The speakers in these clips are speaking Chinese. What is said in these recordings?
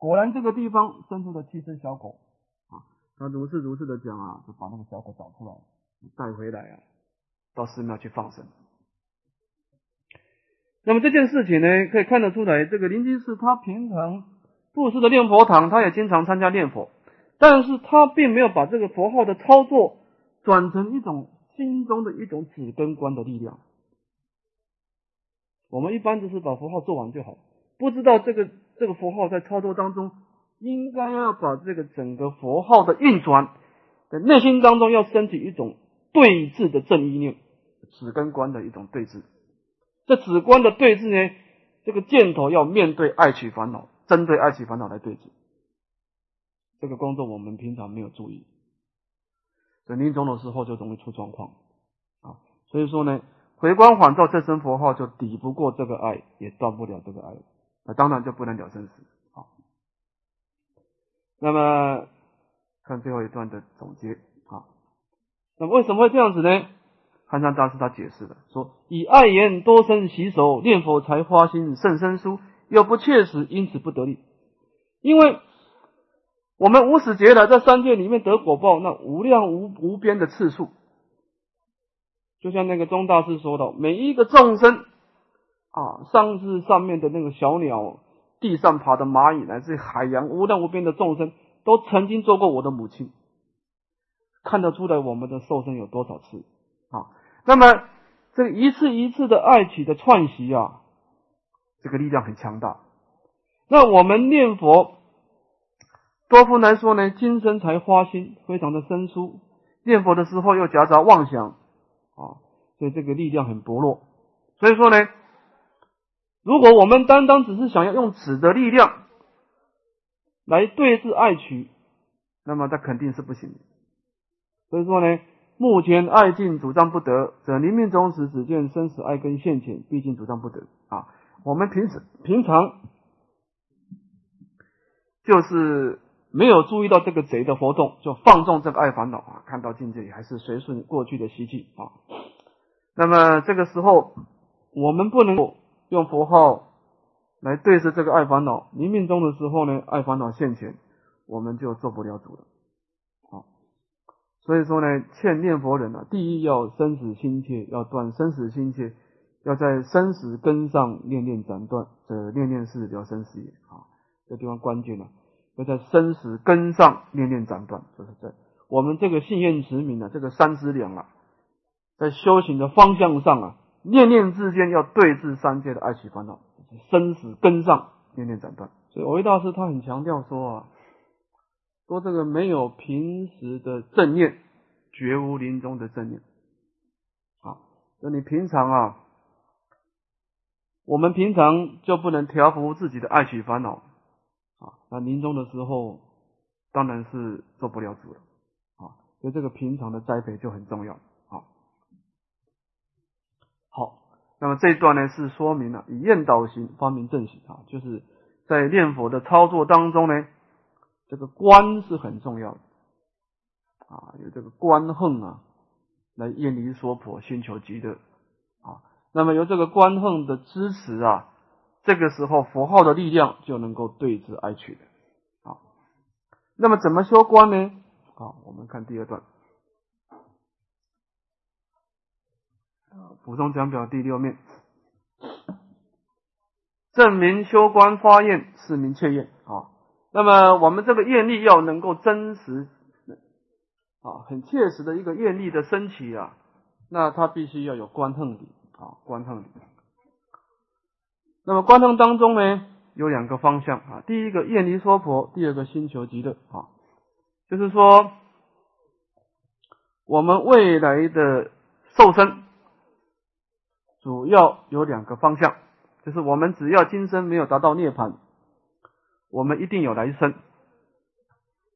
果然这个地方生出了七只小狗啊，他如是如是的讲啊，就把那个小狗找出来带回来啊，到寺庙去放生。那么这件事情呢，可以看得出来，这个林居士他平常布施的念佛堂，他也经常参加念佛，但是他并没有把这个佛号的操作转成一种心中的一种止根观的力量。我们一般只是把佛号做完就好，不知道这个这个佛号在操作当中，应该要把这个整个佛号的运转，在内心当中要升起一种对峙的正意念，止根观的一种对峙。这指观的对峙呢，这个箭头要面对爱取烦恼，针对爱取烦恼来对峙。这个工作我们平常没有注意，在临终的时候就容易出状况啊。所以说呢，回光返照这声佛号就抵不过这个爱，也断不了这个爱，当然就不能了生死啊。那么看最后一段的总结啊，那为什么会这样子呢？汉山大师他解释了，说以爱言多生洗手念佛才花心甚生疏，又不切实，因此不得力。因为我们无始劫来在三界里面得果报，那无量无无边的次数，就像那个宗大师说的，每一个众生啊，上至上面的那个小鸟，地上爬的蚂蚁，乃至海洋无量无边的众生，都曾经做过我的母亲，看得出来我们的受生有多少次啊。那么，这一次一次的爱起的串习啊，这个力量很强大。那我们念佛，多夫来说呢，今生才花心，非常的生疏。念佛的时候又夹杂妄想啊，所以这个力量很薄弱。所以说呢，如果我们单单只是想要用此的力量来对治爱取，那么它肯定是不行的。所以说呢。目前爱尽主张不得，则临命终时只见生死爱根现前，毕竟主张不得啊。我们平时平常就是没有注意到这个贼的活动，就放纵这个爱烦恼啊。看到境界里还是随顺过去的习气啊。那么这个时候，我们不能够用佛号来对视这个爱烦恼。临命终的时候呢，爱烦恼现前，我们就做不了主了。所以说呢，欠念佛人啊，第一要生死心切，要断生死心切，要在生死根上念念斩断，这念念是了生死也啊。这地方关键了，要在生死根上念念斩断，就是在我们这个信愿持名啊，这个三资粮啊，在修行的方向上啊，念念之间要对治三界的爱取烦恼，生死根上念念斩断。所以维大师他很强调说啊。说这个没有平时的正念，绝无临终的正念。啊，那你平常啊，我们平常就不能调伏自己的爱取烦恼啊，那临终的时候当然是做不了主了啊。所以这个平常的栽培就很重要。好，那么这一段呢是说明了以厌导行发明正行啊，就是在念佛的操作当中呢。这个观是很重要的啊，有这个观恨啊，来厌离娑婆，寻求极乐啊。那么由这个观恨的支持啊，这个时候佛号的力量就能够对治而取的啊。那么怎么修观呢？啊，我们看第二段补充讲表第六面，证明修观发愿是名切愿啊。那么我们这个愿力要能够真实啊，很切实的一个愿力的升起啊，那它必须要有观恨理啊，观恨理。那么观恨当中呢，有两个方向啊，第一个愿离娑婆，第二个心求极乐啊，就是说我们未来的受生主要有两个方向，就是我们只要今生没有达到涅槃。我们一定有来生，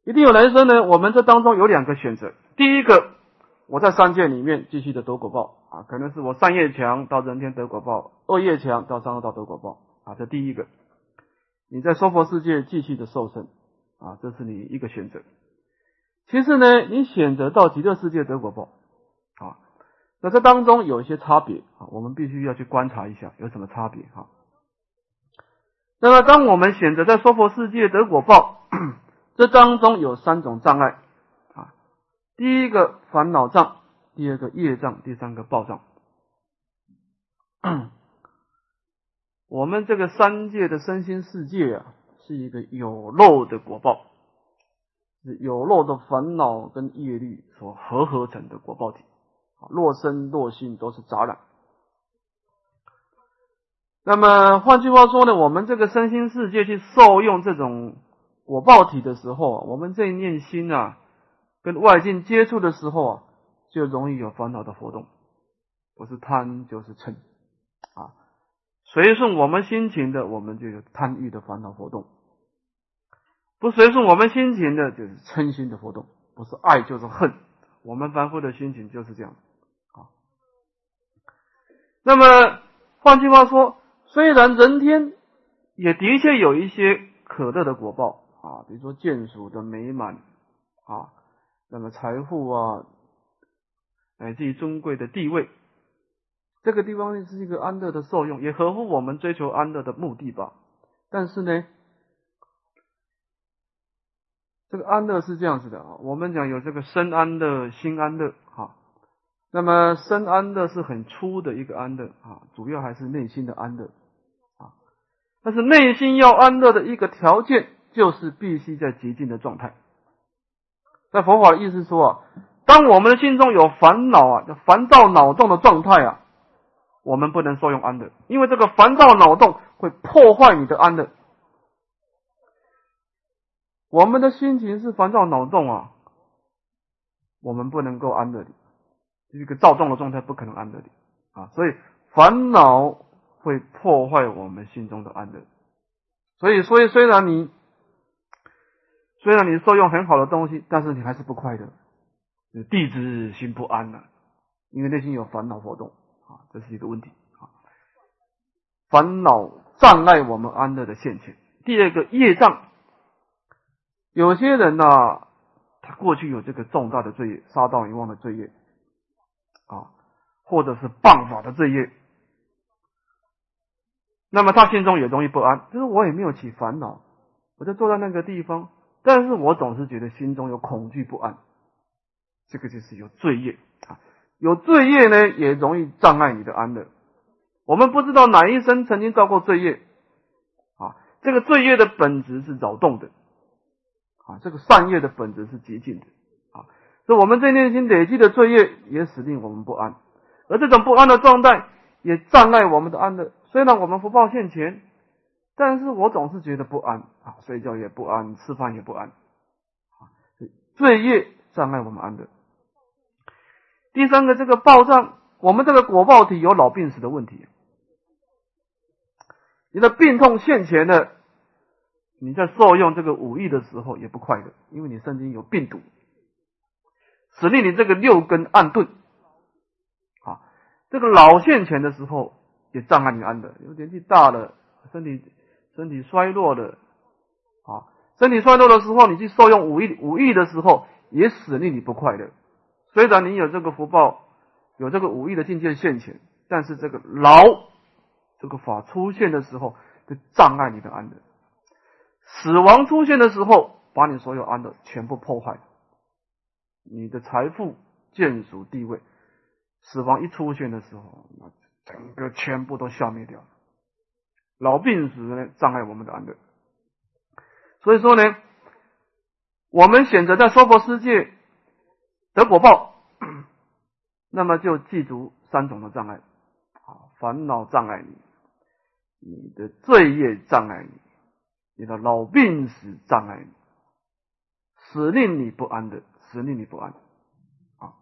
一定有来生呢。我们这当中有两个选择，第一个，我在三界里面继续的得果报啊，可能是我善业强到人天得果报，恶业强到三恶道得果报啊，这第一个。你在娑婆世界继续的受生啊，这是你一个选择。其次呢，你选择到极乐世界得果报，那这当中有一些差别啊，我们必须要去观察一下有什么差别哈。那么，当我们选择在娑婆世界得果报，这当中有三种障碍啊。第一个烦恼障，第二个业障，第三个报障。我们这个三界的身心世界啊，是一个有漏的果报，是有漏的烦恼跟业力所合合成的果报体。若身若心都是杂染。那么换句话说呢，我们这个身心世界去受用这种果报体的时候，我们这一念心啊，跟外境接触的时候啊，就容易有烦恼的活动，不是贪就是嗔啊。随顺我们心情的，我们就有贪欲的烦恼活动；不随顺我们心情的，就是嗔心的活动。不是爱就是恨，我们凡夫的心情就是这样。那么，换句话说，虽然人天也的确有一些可乐的果报啊，比如说眷属的美满啊，那么财富啊，乃至于尊贵的地位，这个地方是一个安乐的受用，也合乎我们追求安乐的目的吧。但是呢，这个安乐是这样子的啊，我们讲有这个身安乐、心安乐，那么深安乐是很粗的一个安乐啊，主要还是内心的安乐啊。但是内心要安乐的一个条件，就是必须在极静的状态。在佛法的意思说啊，当我们的心中有烦恼啊，烦躁脑洞的状态啊，我们不能受用安乐，因为这个烦躁脑洞会破坏你的安乐。我们的心情是烦躁脑洞啊，我们不能够安乐的。一个躁动的状态不可能安乐的啊，所以烦恼会破坏我们心中的安乐。所以，所以虽然你虽然你受用很好的东西，但是你还是不快乐，地之心不安了，因为内心有烦恼活动啊，这是一个问题啊。烦恼障碍我们安乐的现前。第二个业障，有些人呢，他过去有这个重大的罪业，杀盗淫妄的罪业。啊，或者是谤法的罪业，那么他心中也容易不安。就是我也没有起烦恼，我就坐在那个地方，但是我总是觉得心中有恐惧不安。这个就是有罪业啊，有罪业呢，也容易障碍你的安乐。我们不知道哪一生曾经造过罪业啊，这个罪业的本质是扰动的啊，这个善业的本质是洁净的。所以，我们这内心累积的罪业也使令我们不安，而这种不安的状态也障碍我们的安乐。虽然我们福报现前，但是我总是觉得不安啊，睡觉也不安，吃饭也不安啊。罪业障碍我们安乐。第三个，这个报障，我们这个果报体有老病死的问题。你的病痛现前的，你在受用这个武艺的时候也不快乐，因为你身体有病毒。使令你这个六根暗钝，啊，这个老现前的时候也障碍你安的，因为年纪大了，身体身体衰弱了，啊，身体衰弱的时候，你去受用武艺武艺的时候，也使令你不快乐。虽然你有这个福报，有这个武艺的境界现前，但是这个老这个法出现的时候，就障碍你的安乐。死亡出现的时候，把你所有安乐全部破坏。你的财富、眷属、地位，死亡一出现的时候，那整个全部都消灭掉了。老病死呢，障碍我们的安乐。所以说呢，我们选择在娑婆世界得果报，那么就记住三种的障碍：啊，烦恼障碍你，你的罪业障碍你，你的老病死障碍你，使令你不安的。使令你不安啊！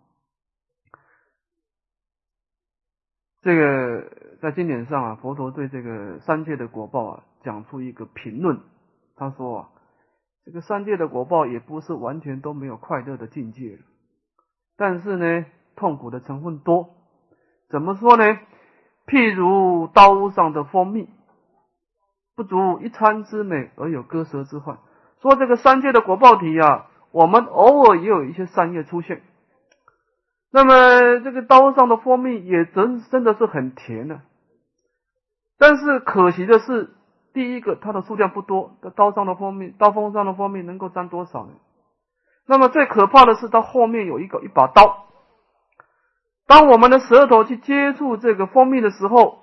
这个在经典上啊，佛陀对这个三界的果报啊，讲出一个评论。他说啊，这个三界的果报也不是完全都没有快乐的境界，但是呢，痛苦的成分多。怎么说呢？譬如刀上的蜂蜜，不足一餐之美而有割舌之患。说这个三界的果报体啊。我们偶尔也有一些善业出现，那么这个刀上的蜂蜜也真真的是很甜的，但是可惜的是，第一个，它的数量不多，刀上的蜂蜜，刀锋上的蜂蜜能够沾多少呢？那么最可怕的是，它后面有一个一把刀。当我们的舌头去接触这个蜂蜜的时候，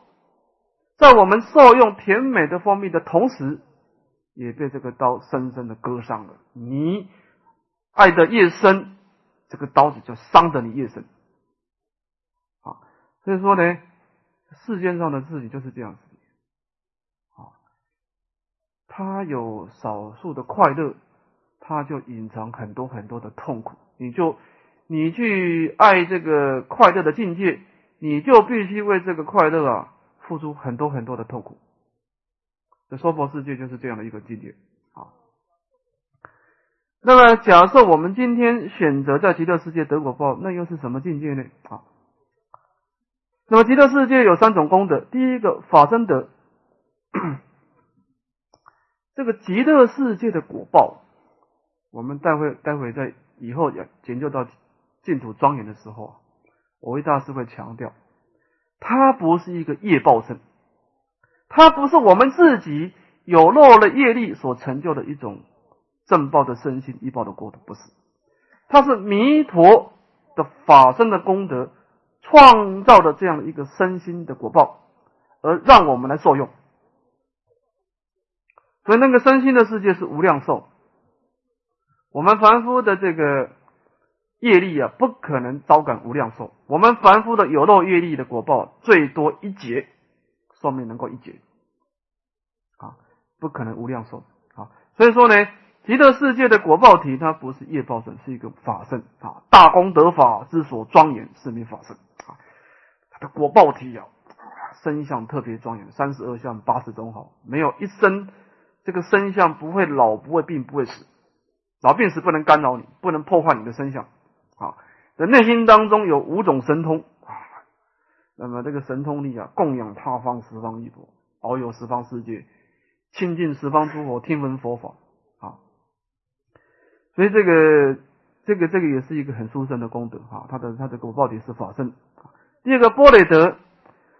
在我们受用甜美的蜂蜜的同时，也被这个刀深深的割伤了。你爱的越深，这个刀子就伤的你越深。啊，所以说呢，世间上的事情就是这样子。啊，他有少数的快乐，他就隐藏很多很多的痛苦。你就。你去爱这个快乐的境界，你就必须为这个快乐啊付出很多很多的痛苦。这娑婆世界就是这样的一个境界。那么，假设我们今天选择在极乐世界得果报，那又是什么境界呢？啊，那么极乐世界有三种功德，第一个法身德，这个极乐世界的果报，我们待会待会在以后要研究到。净土庄严的时候，我为大师会强调，它不是一个业报身，它不是我们自己有漏了业力所成就的一种正报的身心一报的果土，不是，它是弥陀的法身的功德创造的这样一个身心的果报，而让我们来受用。所以那个身心的世界是无量寿，我们凡夫的这个。业力啊，不可能招感无量寿。我们凡夫的有漏业力的果报，最多一劫寿命能够一劫，啊，不可能无量寿啊。所以说呢，极乐世界的果报体，它不是业报身，是一个法身啊。大功德法之所庄严，是名法身啊。它的果报体啊，身相特别庄严，三十二相八十种好，没有一生这个身相不会老，不会病，不会死，老病死不能干扰你，不能破坏你的身相。啊，在内心当中有五种神通啊，那么这个神通力啊，供养他方十方一佛，遨游十方世界，亲近十方诸佛，听闻佛法。所以这个这个这个也是一个很殊胜的功德啊。他的他的果报底是法身。第二个波雷德，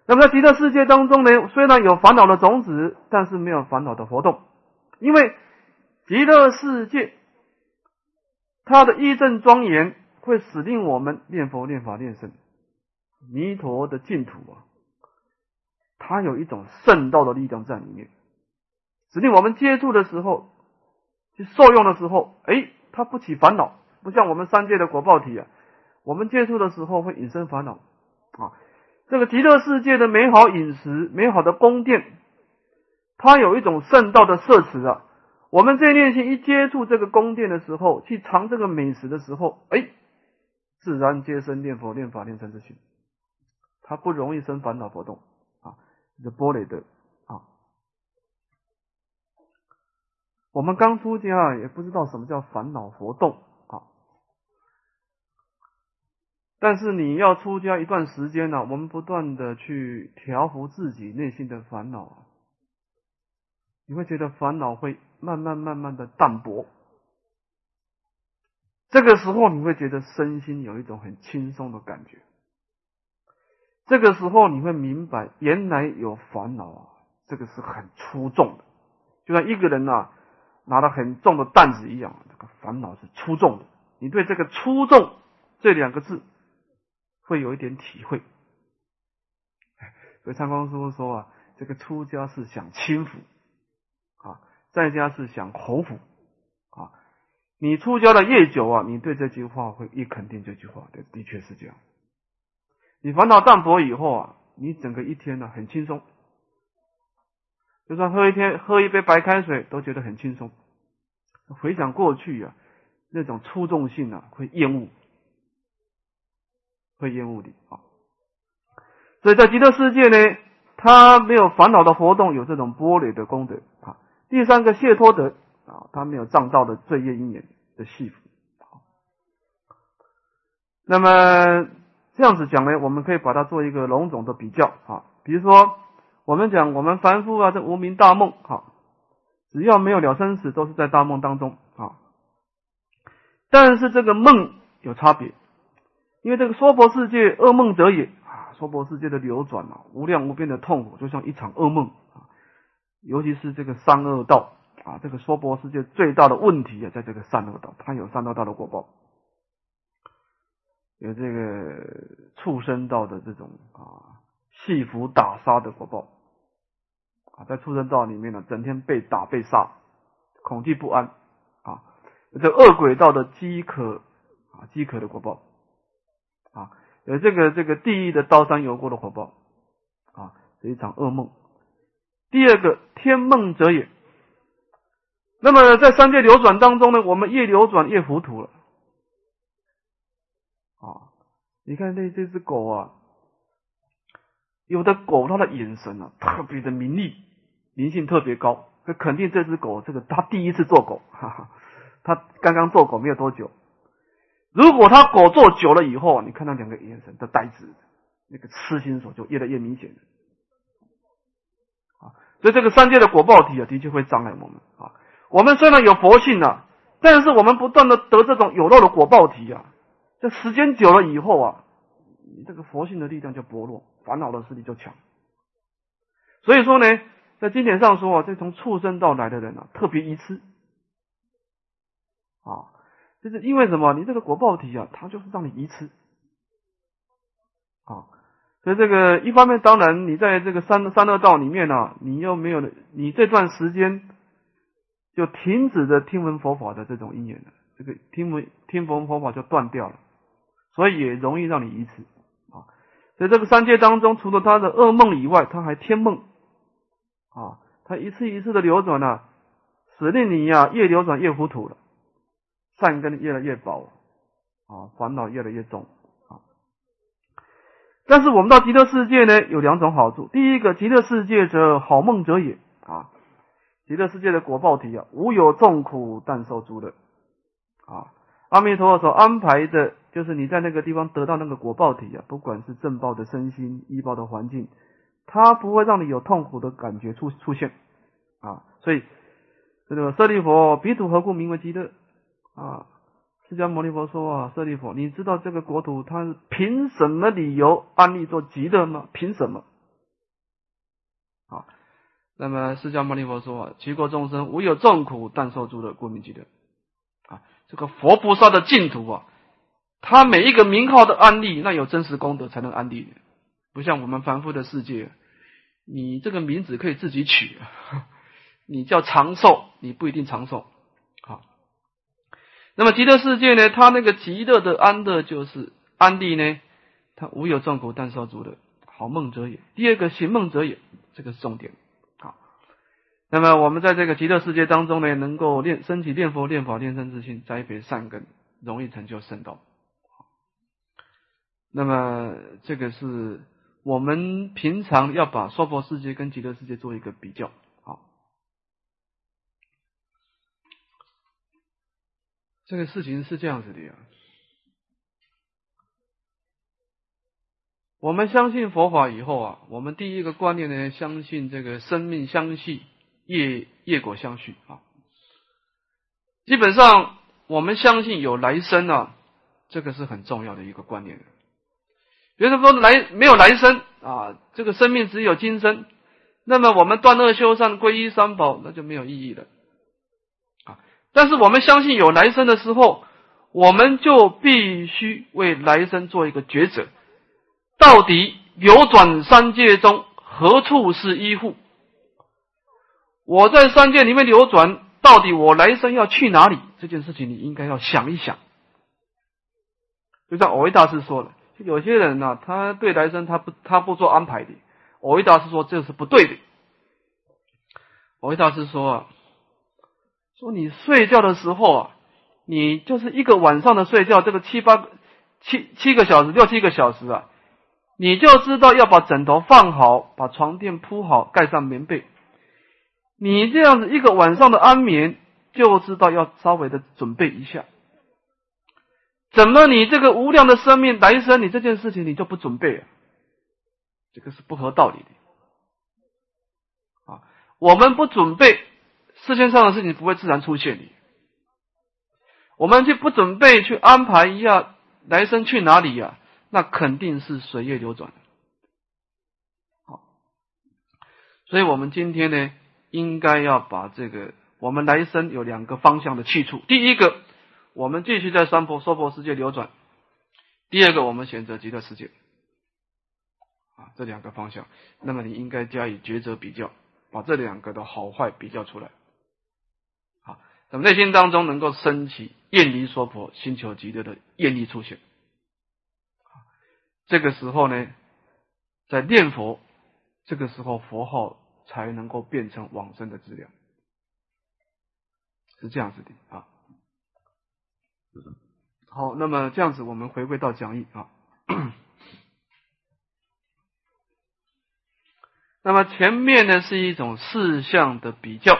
那么在极乐世界当中呢，虽然有烦恼的种子，但是没有烦恼的活动，因为极乐世界它的义正庄严。会使令我们念佛、念法、念僧，弥陀的净土啊，它有一种圣道的力量在里面，使令我们接触的时候，去受用的时候，哎，它不起烦恼，不像我们三界的果报体啊，我们接触的时候会引生烦恼啊。这个极乐世界的美好饮食、美好的宫殿，它有一种圣道的摄持啊。我们这念心一接触这个宫殿的时候，去尝这个美食的时候，哎。自然皆生念佛、念法、念僧之心，他不容易生烦恼活动啊，这波雷的啊。我们刚出家也不知道什么叫烦恼活动啊，但是你要出家一段时间呢，我们不断的去调伏自己内心的烦恼，你会觉得烦恼会慢慢慢慢的淡薄。这个时候你会觉得身心有一种很轻松的感觉。这个时候你会明白，原来有烦恼啊，这个是很出众的，就像一个人呐拿了很重的担子一样，这个烦恼是粗重的。你对这个粗重这两个字会有一点体会。所以参光师傅说啊，这个出家是享清福啊，在家是享侯福。啊你出家的越久啊，你对这句话会越肯定。这句话的的确是这样。你烦恼淡薄以后啊，你整个一天呢很轻松，就算喝一天喝一杯白开水都觉得很轻松。回想过去啊，那种粗重性啊，会厌恶，会厌恶的啊。所以在极乐世界呢，他没有烦恼的活动，有这种波璃的功德啊。第三个谢托德。啊，他没有障道的罪业因缘的系缚。那么这样子讲呢，我们可以把它做一个笼统的比较啊。比如说，我们讲我们凡夫啊，这无名大梦哈，只要没有了生死，都是在大梦当中啊。但是这个梦有差别，因为这个娑婆世界噩梦得也啊，娑婆世界的流转啊，无量无边的痛苦，就像一场噩梦啊。尤其是这个三恶道啊，这个娑婆世界最大的问题啊，在这个三恶道，它有三恶道的果报，有这个畜生道的这种啊，戏服打杀的果报在畜生道里面呢，整天被打被杀，恐惧不安啊，这恶鬼道的饥渴啊，饥渴的果报啊，有这个这个地狱的刀山油锅的火爆啊，是一场噩梦。第二个天梦者也。那么在三界流转当中呢，我们越流转越糊涂了。啊，你看那这只狗啊，有的狗它的眼神啊特别的明利，灵性特别高，这肯定这只狗这个它第一次做狗，哈哈，它刚刚做狗没有多久。如果它狗做久了以后，你看那两个眼神的呆滞，那个痴心手就越来越明显啊。所以这个三界的果报体啊，的确会障碍我们啊。我们虽然有佛性啊，但是我们不断的得这种有漏的果报体啊，这时间久了以后啊，你这个佛性的力量就薄弱，烦恼的势力就强。所以说呢，在经典上说啊，这从畜生道来的人啊，特别愚痴啊，就是因为什么？你这个果报体啊，它就是让你愚痴啊。所以这个一方面，当然你在这个三三恶道里面呢，你又没有你这段时间就停止的听闻佛法的这种因缘了，这个听闻听闻佛法就断掉了，所以也容易让你愚痴啊。在这个三界当中，除了他的噩梦以外，他还天梦啊，他一次一次的流转呢，使令你呀越流转越糊涂了，善根越来越薄啊，烦恼越来越重。啊但是我们到极乐世界呢，有两种好处。第一个，极乐世界者好梦者也啊，极乐世界的果报体啊，无有众苦，但受诸乐啊。阿弥陀佛所安排的，就是你在那个地方得到那个果报体啊，不管是正报的身心、医报的环境，它不会让你有痛苦的感觉出出现啊。所以这个舍利佛，彼土何故名为极乐啊？释迦牟尼佛说啊，舍利弗，你知道这个国土它凭什么理由安立做极乐吗？凭什么？啊，那么释迦牟尼佛说啊，其国众生无有众苦，但受诸乐，故名极乐。啊，这个佛菩萨的净土啊，他每一个名号的安立，那有真实功德才能安立，不像我们凡夫的世界，你这个名字可以自己取，你叫长寿，你不一定长寿。好那么极乐世界呢？它那个极乐的安乐就是安利呢，它无有众苦，但受诸乐，好梦者也。第二个行梦者也，这个是重点。好，那么我们在这个极乐世界当中呢，能够练升起念佛、念法、念身之心，栽培善根，容易成就圣道。那么这个是我们平常要把娑婆世界跟极乐世界做一个比较。这个事情是这样子的呀，我们相信佛法以后啊，我们第一个观念呢，相信这个生命相续，业业果相续啊。基本上，我们相信有来生啊，这个是很重要的一个观念。比如说来没有来生啊，这个生命只有今生，那么我们断恶修善，皈依三宝，那就没有意义了啊。但是我们相信有来生的时候，我们就必须为来生做一个抉择：到底流转三界中何处是依附？我在三界里面流转，到底我来生要去哪里？这件事情你应该要想一想。就像偶一大师说的，有些人呢，他对来生他不他不做安排的。我回答是说这是不对的。我回答是说啊。说你睡觉的时候啊，你就是一个晚上的睡觉，这个七八七七个小时，六七个小时啊，你就知道要把枕头放好，把床垫铺好，盖上棉被。你这样子一个晚上的安眠，就知道要稍微的准备一下。怎么你这个无量的生命来生，你这件事情你就不准备啊？这个是不合道理的啊！我们不准备。世界上的事情不会自然出现的，我们就不准备去安排一下来生去哪里呀？那肯定是随业流转。好，所以我们今天呢，应该要把这个我们来生有两个方向的去处。第一个，我们继续在三婆娑婆世界流转；第二个，我们选择极乐世界。啊，这两个方向，那么你应该加以抉择比较，把这两个的好坏比较出来。啊，那么内心当中能够升起厌离娑婆、心求极乐的愿力出现。这个时候呢，在念佛，这个时候佛号才能够变成往生的资料，是这样子的啊。好，那么这样子，我们回归到讲义啊。那么前面呢是一种事项的比较，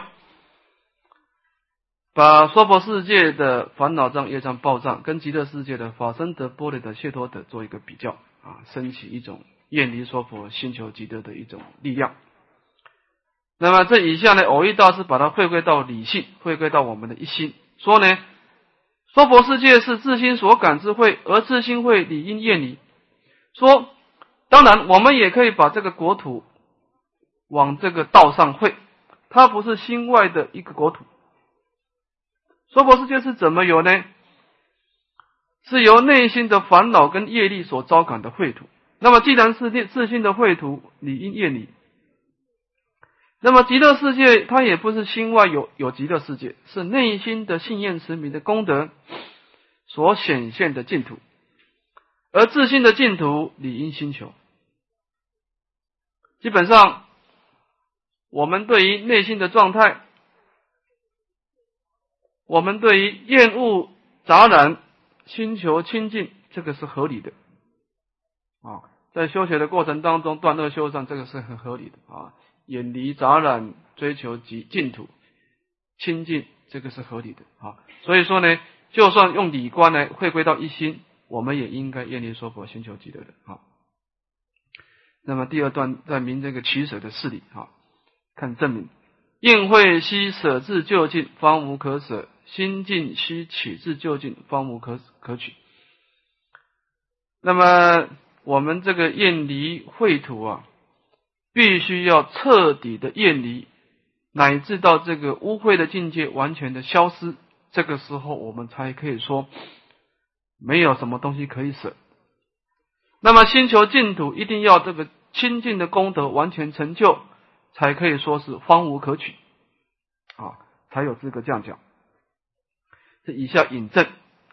把娑婆世界的烦恼障、业障、报障跟极乐世界的法身德、波罗的解脱的做一个比较啊，升起一种厌离娑婆、心求极乐的一种力量。那么这以下呢，偶遇大师把它回归到理性，回归到我们的一心，说呢，娑婆世界是自心所感之会，而自心会理应厌离。说，当然我们也可以把这个国土。往这个道上会，它不是心外的一个国土。娑婆世界是怎么有呢？是由内心的烦恼跟业力所招感的秽土。那么既然是自心的秽土，理应业理。那么极乐世界它也不是心外有有极乐世界，是内心的信念持名的功德所显现的净土。而自信的净土理应心求。基本上。我们对于内心的状态，我们对于厌恶杂染、心求清净，这个是合理的啊。在修学的过程当中，断恶修善，这个是很合理的啊。远离杂染，追求极净土清净，这个是合理的啊。所以说呢，就算用理观来回归到一心，我们也应该愿离说佛，寻求极乐的啊。那么第二段在明这个取舍的事理啊。看证明，应会须舍至就近，方无可舍；心境须取至就近，方无可可取。那么我们这个厌离秽土啊，必须要彻底的厌离，乃至到这个污秽的境界完全的消失，这个时候我们才可以说没有什么东西可以舍。那么星球净土一定要这个清净的功德完全成就。才可以说是方无可取啊，才有资格这样讲。这以下引证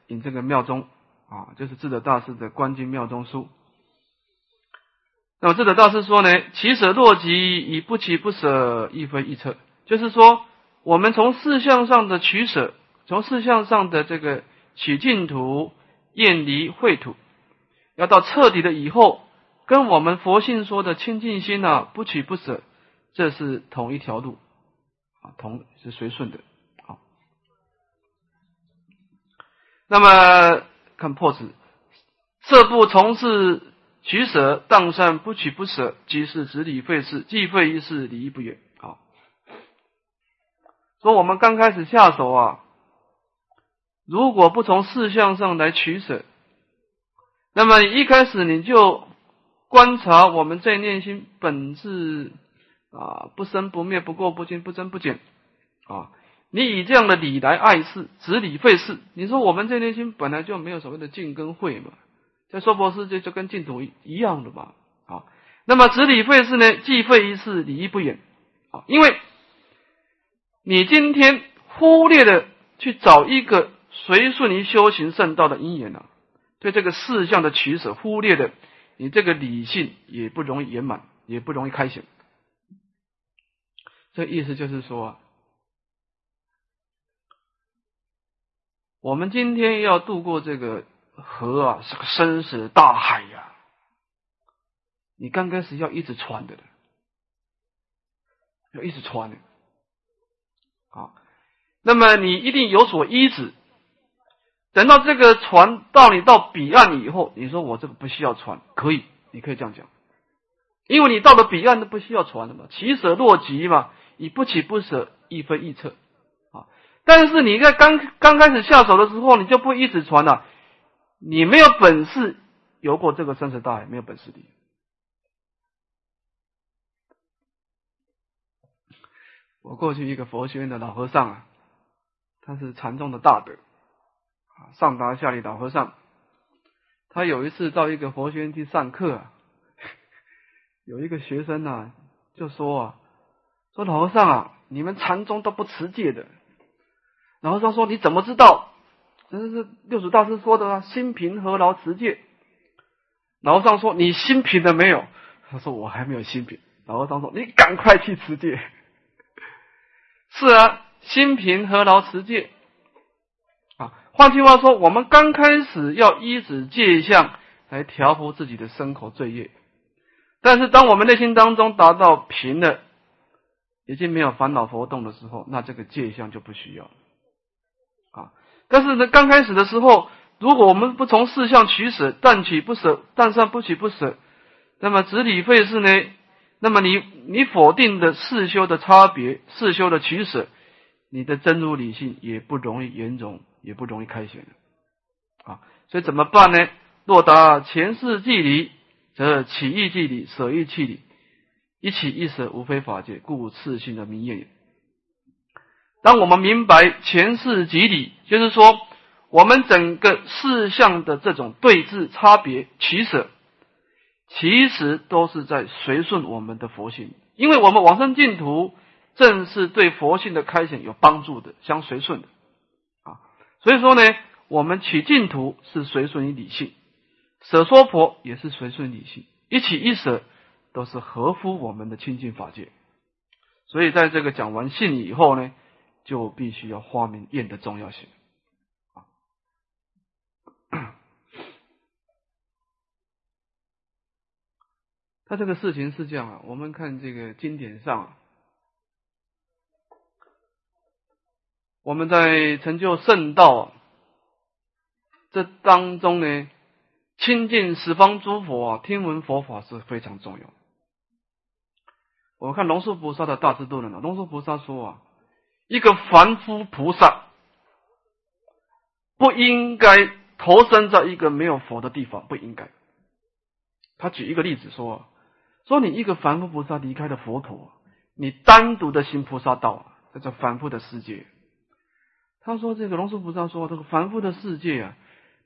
引这个妙中啊，就是智者大师的《观经妙中书》。那么智者大师说呢：“其舍若即，以不取不舍，亦非一策。”就是说，我们从事相上的取舍，从事相上的这个取净土、厌离秽土，要到彻底的以后，跟我们佛性说的清净心啊，不取不舍。这是同一条路啊，同是随顺的。好，那么看破字，色不从事取舍，当善不取不舍，即是执理废事，既废一事，离不远。啊，说我们刚开始下手啊，如果不从事项上来取舍，那么一开始你就观察我们在念心本质。啊，不生不灭，不垢不净，不增不减。啊，你以这样的理来爱事，执理废事。你说我们这念心本来就没有所谓的净跟慧嘛，那娑婆世界就跟净土一样的嘛。啊，那么执理废事呢，既废一事，理亦不远。啊，因为你今天忽略的去找一个随顺于修行圣道的因缘啊，对这个事项的取舍忽略的，你这个理性也不容易圆满，也不容易开显。这意思就是说，我们今天要度过这个河啊，是个生死大海呀。你刚开始要一直穿的，要一直穿的啊。那么你一定有所依止。等到这个船到你到彼岸以后，你说我这个不需要船，可以，你可以这样讲，因为你到了彼岸都不需要船了嘛，起舍若急嘛。你不起不舍，一分一策啊！但是你在刚刚开始下手的时候，你就不一直传了。你没有本事游过这个生死大海，没有本事的。我过去一个佛学院的老和尚啊，他是禅宗的大德啊，上达下利老和尚。他有一次到一个佛学院去上课，有一个学生呢就说啊，说老和尚啊，你们禅宗都不持戒的。老和尚说你怎么知道？这是六祖大师说的啊，心平何劳持戒？老和尚说你心平了没有？他说我还没有心平。老和尚说你赶快去持戒。是啊，心平何劳持戒？啊，换句话说，我们刚开始要依止戒相来调伏自己的身口罪业，但是当我们内心当中达到平了，已经没有烦恼活动的时候，那这个戒相就不需要啊。但是呢，刚开始的时候，如果我们不从四相取舍，但取不舍，但善不取不舍，那么执理费事呢？那么你你否定的四修的差别，四修的取舍，你的真如理性也不容易圆融，也不容易开显啊。所以怎么办呢？若达前世即理，则起意即理，舍意即理，一起一舍无非法界，故次性的名言也。当我们明白前世即理，就是说我们整个事项的这种对峙、差别、取舍。其实都是在随顺我们的佛性，因为我们往生净土正是对佛性的开显有帮助的，相随顺的啊。所以说呢，我们取净土是随顺于理性，舍说佛也是随顺理性，一起一舍都是合乎我们的清净法界。所以在这个讲完信以后呢，就必须要发明验的重要性。他这个事情是这样啊，我们看这个经典上，我们在成就圣道这当中呢，亲近十方诸佛啊，听闻佛法是非常重要。我们看龙树菩萨的大智度论啊，龙树菩萨说啊，一个凡夫菩萨不应该投身在一个没有佛的地方，不应该。他举一个例子说。说你一个凡夫菩萨离开了佛陀，你单独的行菩萨道，这叫凡夫的世界。他说这个龙树菩萨说这个凡夫的世界啊，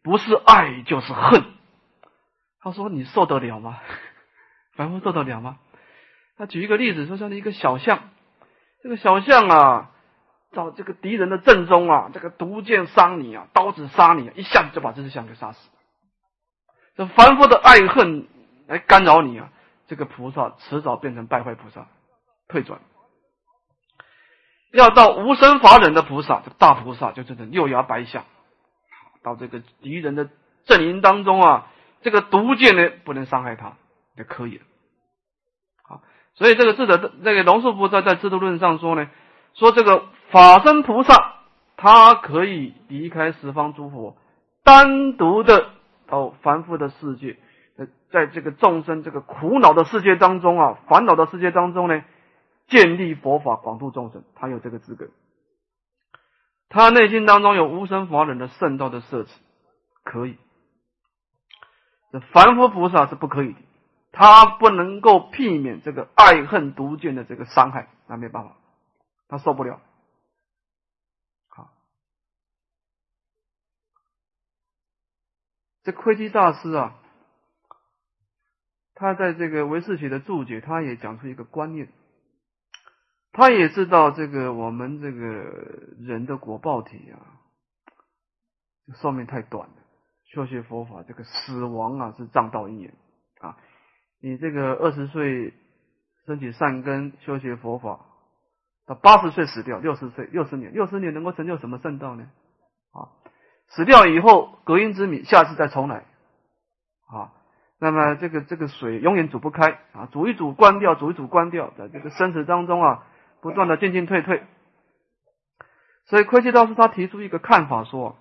不是爱就是恨。他说你受得了吗？凡夫受得了吗？他举一个例子说像一个小象，这个小象啊，找这个敌人的阵中啊，这个毒箭伤你啊，刀子杀你，啊一下子就把这只象给杀死。这凡夫的爱恨来干扰你啊。这个菩萨迟早变成败坏菩萨，退转。要到无生法忍的菩萨，这大菩萨就这种六牙白象，到这个敌人的阵营当中啊，这个毒箭呢不能伤害他，就可以了。好，所以这个智者，这个龙树菩萨在制度论上说呢，说这个法身菩萨他可以离开十方诸佛，单独的到凡夫的世界。在这个众生这个苦恼的世界当中啊，烦恼的世界当中呢，建立佛法，广度众生，他有这个资格。他内心当中有无生法忍的圣道的摄持，可以。这凡夫菩萨是不可以的，他不能够避免这个爱恨毒见的这个伤害，那没办法，他受不了。这窥基大师啊。他在这个唯识学的注解，他也讲出一个观念，他也知道这个我们这个人的果报体啊，寿命太短了，修学佛法这个死亡啊是障道一年啊，你这个二十岁升起善根修学佛法，到八十岁死掉，六十岁六十年，六十年能够成就什么圣道呢？死掉以后隔音之米，下次再重来啊。那么这个这个水永远煮不开啊，煮一煮关掉，煮一煮关掉，在这个生死当中啊，不断的进进退退。所以窥基大师他提出一个看法说，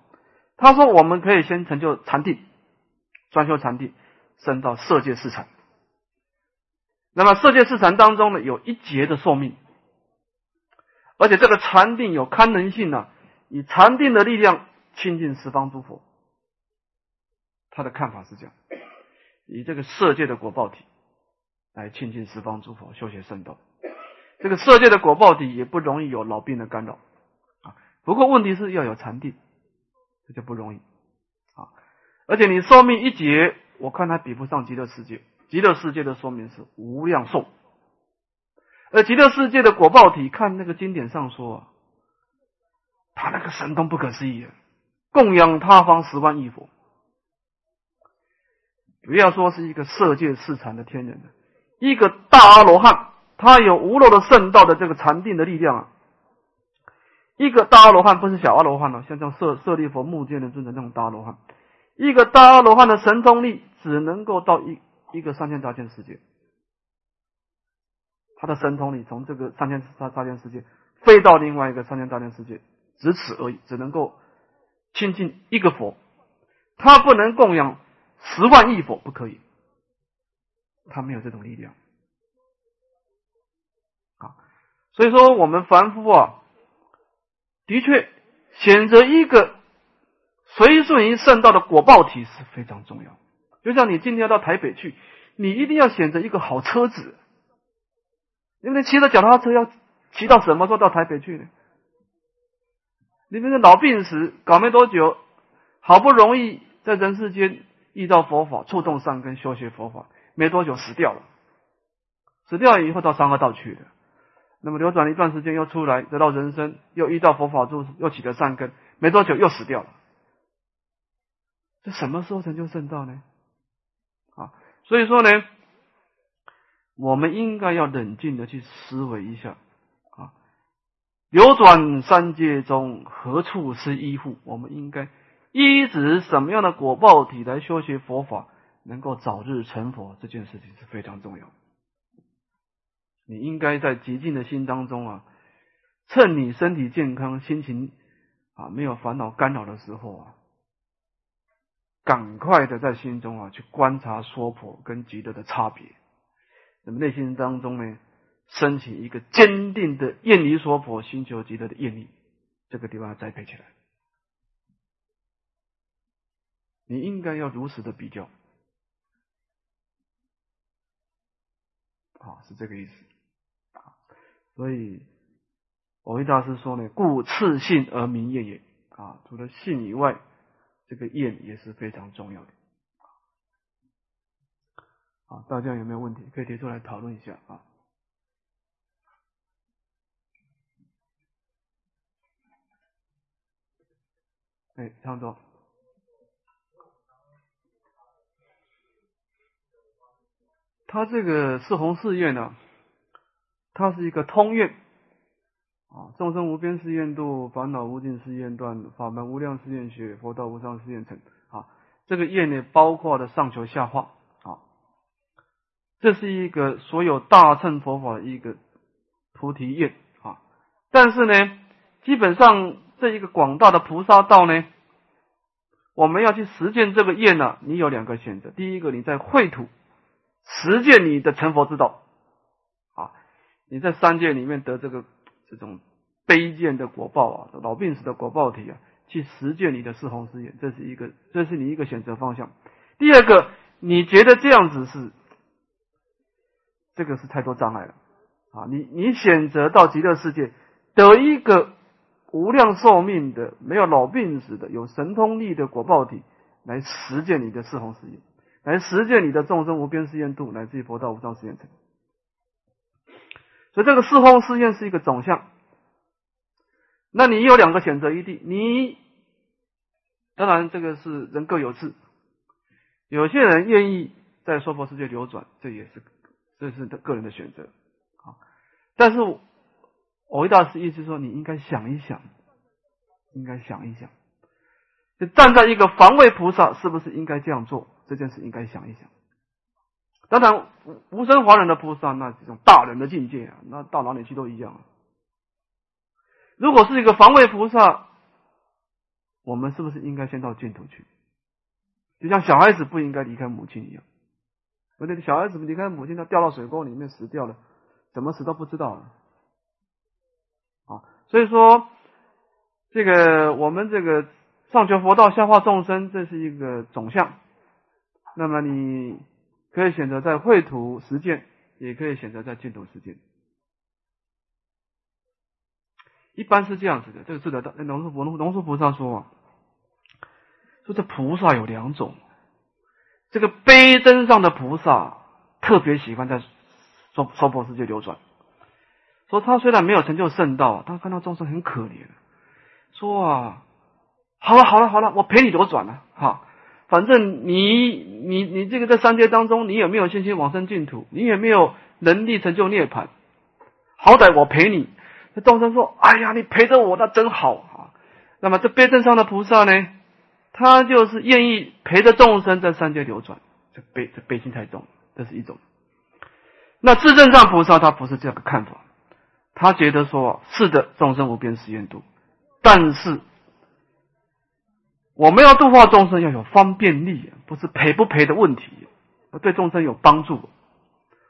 他说我们可以先成就禅定，专修禅定，升到色界四禅。那么色界四禅当中呢，有一劫的寿命，而且这个禅定有堪能性呢，以禅定的力量亲近十方诸佛。他的看法是这样。以这个色界的果报体来亲近十方诸佛，修学圣道。这个色界的果报体也不容易有老病的干扰啊。不过问题是要有禅定，这就不容易啊。而且你寿命一劫，我看他比不上极乐世界。极乐世界的寿命是无量寿，而极乐世界的果报体，看那个经典上说，他那个神通不可思议啊，供养他方十万亿佛。不要说是一个色界四禅的天人一个大阿罗汉。他有无漏的圣道的这个禅定的力量啊！一个大阿罗汉不是小阿罗汉了，像这样舍舍利佛、目犍连尊者那种大罗汉，一个大阿罗汉的神通力只能够到一一个三千大千世界，他的神通力从这个三千大大千世界飞到另外一个三千大千世界，只此而已，只能够亲近一个佛，他不能供养十万亿佛，不可以，他没有这种力量啊。所以说，我们凡夫啊，的确选择一个随顺于圣道的果报体是非常重要。就像你今天要到台北去，你一定要选择一个好车子，因为骑着脚踏车要骑到什么时候到台北去呢？你们的老病死，搞没多久，好不容易在人世间遇到佛法，触动善根，修学佛法，没多久死掉了，死掉以后到三恶道去了。那么流转了一段时间，又出来得到人生，又遇到佛法住，又起了善根，没多久又死掉了。这什么时候成就圣道呢？啊，所以说呢，我们应该要冷静的去思维一下，流转三界中何处是依附？我们应该依止什么样的果报体来修学佛法，能够早日成佛？这件事情是非常重要。你应该在极静的心当中啊，趁你身体健康、心情啊没有烦恼干扰的时候啊，赶快的在心中啊去观察娑婆跟极乐的差别。那么内心当中呢，申请一个坚定的厌离娑婆、心求极乐的愿力，这个地方栽培起来。你应该要如实的比较，啊，是这个意思。所以，我一大师说呢，故次信而明业也啊。除了信以外，这个验也是非常重要的。啊，大家有没有问题可以提出来讨论一下啊？哎，差不多。他这个四弘誓愿呢？它是一个通愿啊，众生无边誓愿度，烦恼无尽誓愿断，法门无量誓愿学，佛道无上誓愿成啊。这个愿呢，包括了上求下化啊，这是一个所有大乘佛法的一个菩提愿啊。但是呢，基本上这一个广大的菩萨道呢，我们要去实践这个愿呢，你有两个选择：第一个，你在秽土实践你的成佛之道啊。你在三界里面得这个这种卑贱的果报啊，老病死的果报体啊，去实践你的四弘誓愿，这是一个，这是你一个选择方向。第二个，你觉得这样子是这个是太多障碍了啊！你你选择到极乐世界得一个无量寿命的、没有老病死的、有神通力的果报体，来实践你的四弘誓愿，来实践你的众生无边誓愿度，乃至于佛道无上誓愿成。所以这个四方誓愿是一个总相，那你有两个选择余地。你当然这个是人各有志，有些人愿意在娑婆世界流转，这也是这是他个人的选择啊。但是我大师意思说，你应该想一想，应该想一想，就站在一个防卫菩萨，是不是应该这样做？这件事应该想一想。当然，无生华人的菩萨，那这种大人的境界啊，那到哪里去都一样。如果是一个防卫菩萨，我们是不是应该先到净土去？就像小孩子不应该离开母亲一样。而且小孩子离开母亲，他掉到水沟里面死掉了，怎么死都不知道了。所以说，这个我们这个上求佛道，下化众生，这是一个总相。那么你。可以选择在绘图实践，也可以选择在净土实践。一般是这样子的。这个智德大龙树龙龙树菩萨说啊，说这菩萨有两种，这个悲真上的菩萨特别喜欢在娑娑婆世界流转。说他虽然没有成就圣道，但看到众生很可怜，说啊，好了好了好了，我陪你流转了，哈，反正你你你这个在三界当中，你有没有信心往生净土？你有没有能力成就涅槃？好歹我陪你。那众生说：“哎呀，你陪着我，那真好啊。”那么这悲正上的菩萨呢，他就是愿意陪着众生在三界流转，这悲这悲心太重，这是一种。那智正上菩萨他不是这个看法。他觉得说：“是的，众生无边誓愿度，但是我们要度化众生要有方便力，不是赔不赔的问题，对众生有帮助，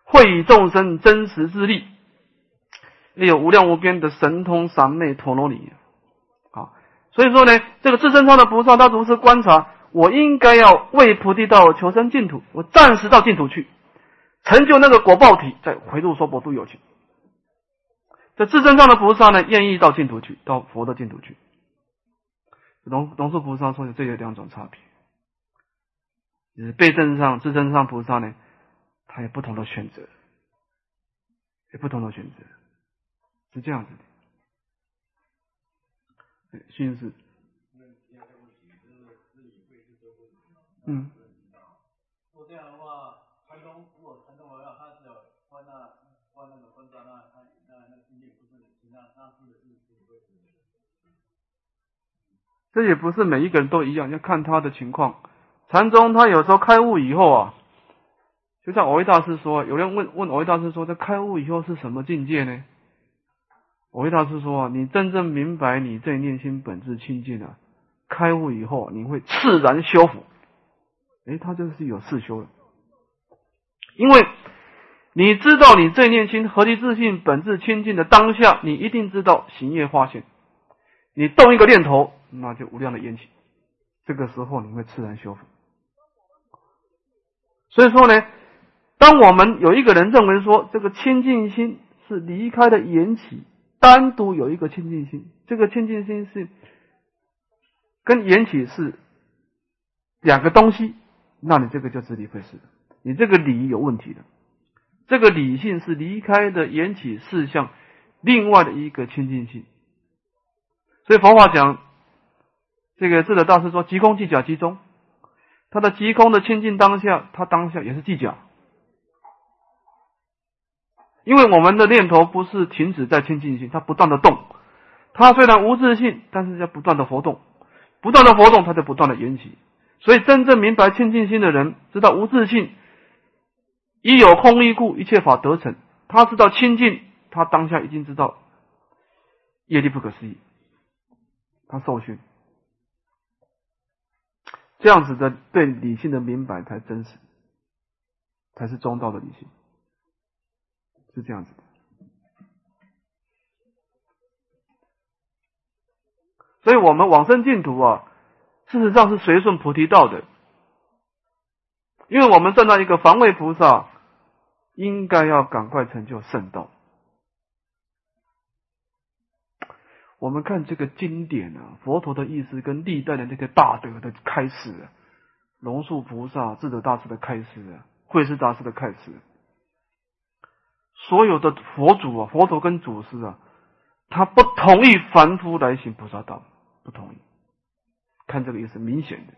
会以众生真实之力，也有无量无边的神通三昧陀罗尼啊。所以说呢，这个自身上的菩萨，他如实观察，我应该要为菩提道求生净土，我暂时到净土去，成就那个果报体，再回入娑婆度有情。”这自身上的菩萨呢，愿意到净土去，到佛的净土去。龙龙树菩萨说的，这有两种差别。就是被证上、自身上菩萨呢，他有不同的选择，有不同的选择，是这样子的。心是，嗯。这样的话，传统如果传统的话，他只有换那换那个分段那他。这也不是每一个人都一样，要看他的情况。禅宗他有时候开悟以后啊，就像藕益大师说，有人问问藕益大师说，这开悟以后是什么境界呢？藕益大师说，你真正明白你这念心本质清净了，开悟以后你会自然修复。哎，他就是有自修的，因为。你知道你这念心合离自信本质清净的当下，你一定知道行业化现。你动一个念头，那就无量的缘起。这个时候你会自然修复。所以说呢，当我们有一个人认为说这个清净心是离开的缘起，单独有一个清净心，这个清净心是跟缘起是两个东西，那你这个就自理会是的，你这个理有问题的。这个理性是离开的缘起事项，另外的一个清净性。所以佛法讲，这个智者大师说：“即空即假即中。”他的即空的清净当下，他当下也是即假。因为我们的念头不是停止在清净性，它不断的动。它虽然无自性，但是要不断的活动，不断的活动，它就不断的缘起。所以真正明白清净心的人，知道无自性。一有空一故，一切法得成。他知道清净，他当下已经知道业力不可思议。他受训，这样子的对理性的明白才真实，才是中道的理性，是这样子的。所以，我们往生净土啊，事实上是随顺菩提道的。因为我们站在一个防卫菩萨，应该要赶快成就圣道。我们看这个经典啊，佛陀的意思跟历代的那个大德的开示，龙树菩萨、智者大师的开始啊，慧师大师的开始，所有的佛祖啊，佛陀跟祖师啊，他不同意凡夫来行菩萨道，不同意。看这个意思，明显的。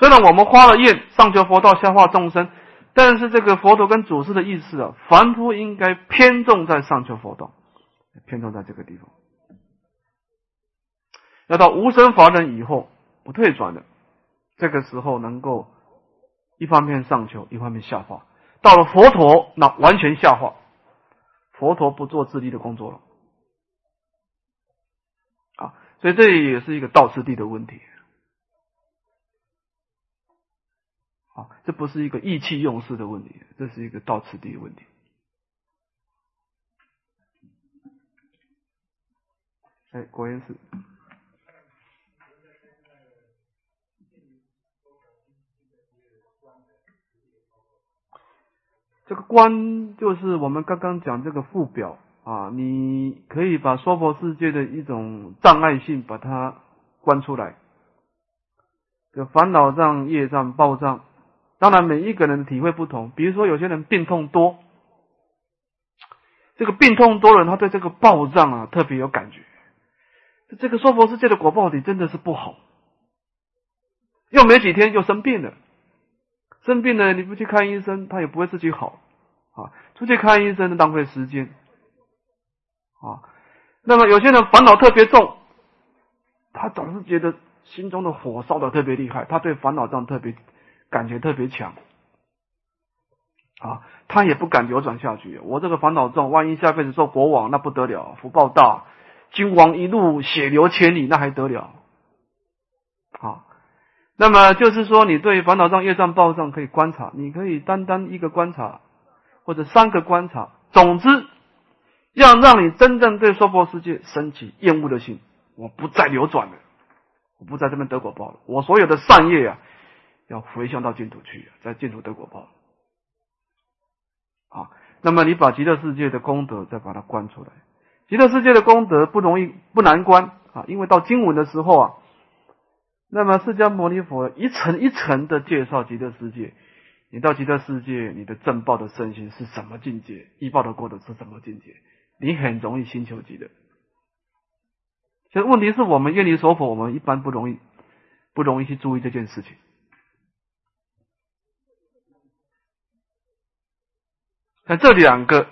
虽然我们花了愿上求佛道，下化众生，但是这个佛陀跟祖师的意思啊，凡夫应该偏重在上求佛道，偏重在这个地方。要到无生法忍以后不退转的，这个时候能够一方面上求，一方面下化。到了佛陀，那完全下化，佛陀不做自利的工作了。啊，所以这也是一个道次第的问题。这不是一个意气用事的问题，这是一个道次第的问题。哎，果然是。这个观就是我们刚刚讲这个副表啊。你可以把娑婆世界的一种障碍性把它关出来，就烦恼障、业障、报障。当然，每一个人的体会不同。比如说，有些人病痛多，这个病痛多了，他对这个报障啊特别有感觉。这个娑婆世界的果报体真的是不好，又没几天又生病了，生病了你不去看医生，他也不会自己好啊。出去看医生浪费时间啊。那么有些人烦恼特别重，他总是觉得心中的火烧的特别厉害，他对烦恼障特别。感觉特别强啊，他也不敢流转下去。我这个烦恼重，万一下辈子做国王，那不得了，福报大，君王一路血流千里，那还得了？啊，那么就是说，你对烦恼障、业障、报障可以观察，你可以单单一个观察，或者三个观察，总之要让你真正对娑婆世界升起厌恶的心，我不再流转了，我不在这边得果报了，我所有的善业啊。要回向到净土去，在净土得果报啊。那么你把极乐世界的功德再把它关出来，极乐世界的功德不容易不难关啊，因为到经文的时候啊，那么释迦牟尼佛一层一层的介绍极乐世界。你到极乐世界，你的正报的身心是什么境界？依报的过的是什么境界？你很容易心求极乐。其实问题是我们愿离所否，我们一般不容易不容易去注意这件事情。那这两个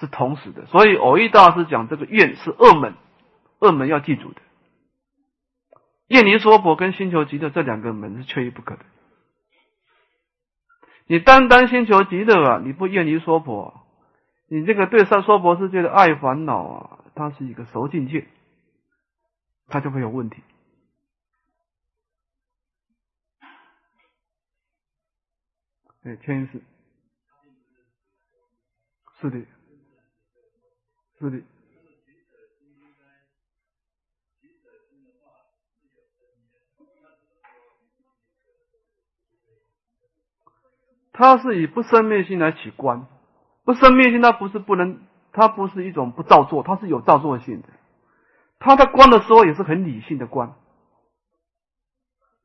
是同时的，所以偶遇大师讲这个愿是恶门，恶门要记住的。愿离娑婆跟星球极乐这两个门是缺一不可的。你单单星球极乐啊，你不愿离娑婆，你这个对上娑婆世界的爱烦恼啊，它是一个熟境界，它就会有问题。对，千是。是的，是的。它是以不生灭心来起观，不生灭心，它不是不能，它不是一种不造作，它是有造作性的。他在观的时候也是很理性的观，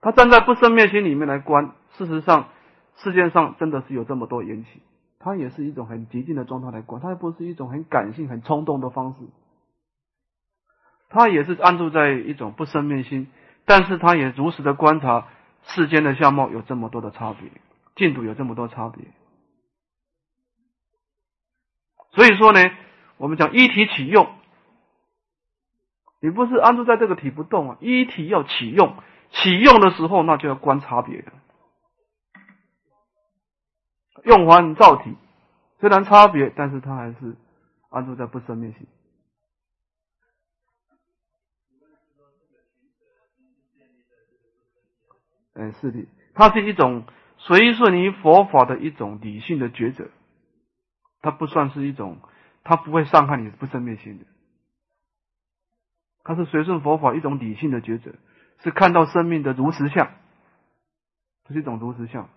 他站在不生灭心里面来观，事实上世界上真的是有这么多缘起。它也是一种很极静的状态来观，它不是一种很感性、很冲动的方式。他也是安住在一种不生灭心，但是他也如实的观察世间的相貌有这么多的差别，净土有这么多差别。所以说呢，我们讲一体启用，你不是安住在这个体不动啊，一体要启用，启用的时候那就要观差别的。用环造体，虽然差别，但是它还是安住在不生灭性。嗯，是的，它是一种随顺于佛法的一种理性的抉择，它不算是一种，它不会伤害你不生灭性的，它是随顺佛法一种理性的抉择，是看到生命的如实相，这是一种如实相。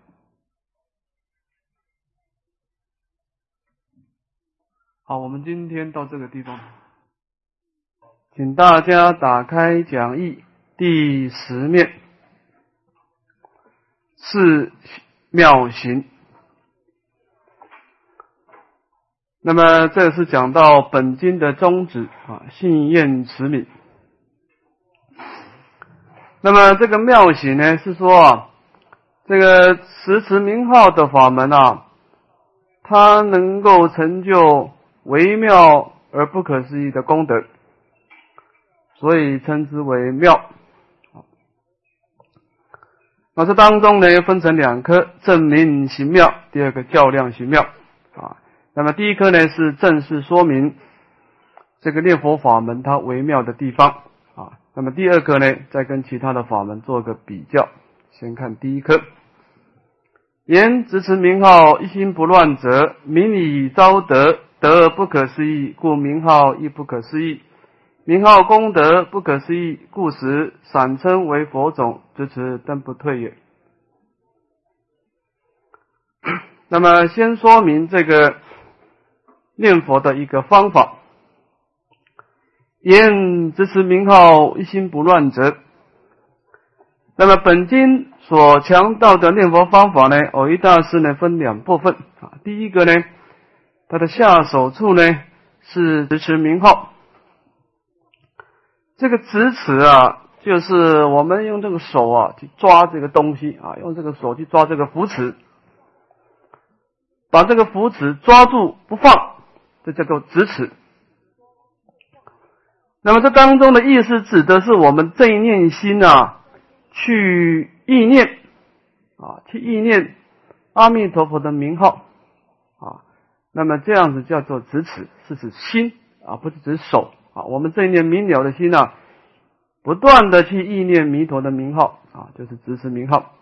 好，我们今天到这个地方，请大家打开讲义第十面，是妙行。那么这是讲到本经的宗旨啊，信愿持名。那么这个妙行呢，是说啊，这个持持名号的法门啊，它能够成就。微妙而不可思议的功德，所以称之为妙。那这当中呢，分成两科：证明行妙，第二个较量行妙。啊，那么第一科呢是正式说明这个念佛法门它微妙的地方。啊，那么第二颗呢，再跟其他的法门做个比较。先看第一科：言直持名号，一心不乱者，名以昭德。德不可思议，故名号亦不可思议；名号功德不可思议，故时散称为佛种，支持登不退也。那么，先说明这个念佛的一个方法。言支持名号一心不乱者，那么本经所强调的念佛方法呢，偶一大师呢分两部分啊。第一个呢，他的下手处呢是支持名号，这个直持啊，就是我们用这个手啊去抓这个东西啊，用这个手去抓这个扶持，把这个扶持抓住不放，这叫做直持。那么这当中的意思指的是我们这一念心啊，去意念啊，去意念阿弥陀佛的名号。那么这样子叫做执持，是指心啊，不是指手啊。我们这一念明了的心啊，不断的去意念弥陀的名号啊，就是执持名号。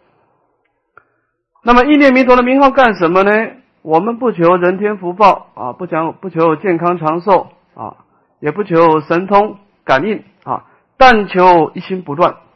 那么意念弥陀的名号干什么呢？我们不求人天福报啊，不讲不求健康长寿啊。也不求神通感应啊，但求一心不乱。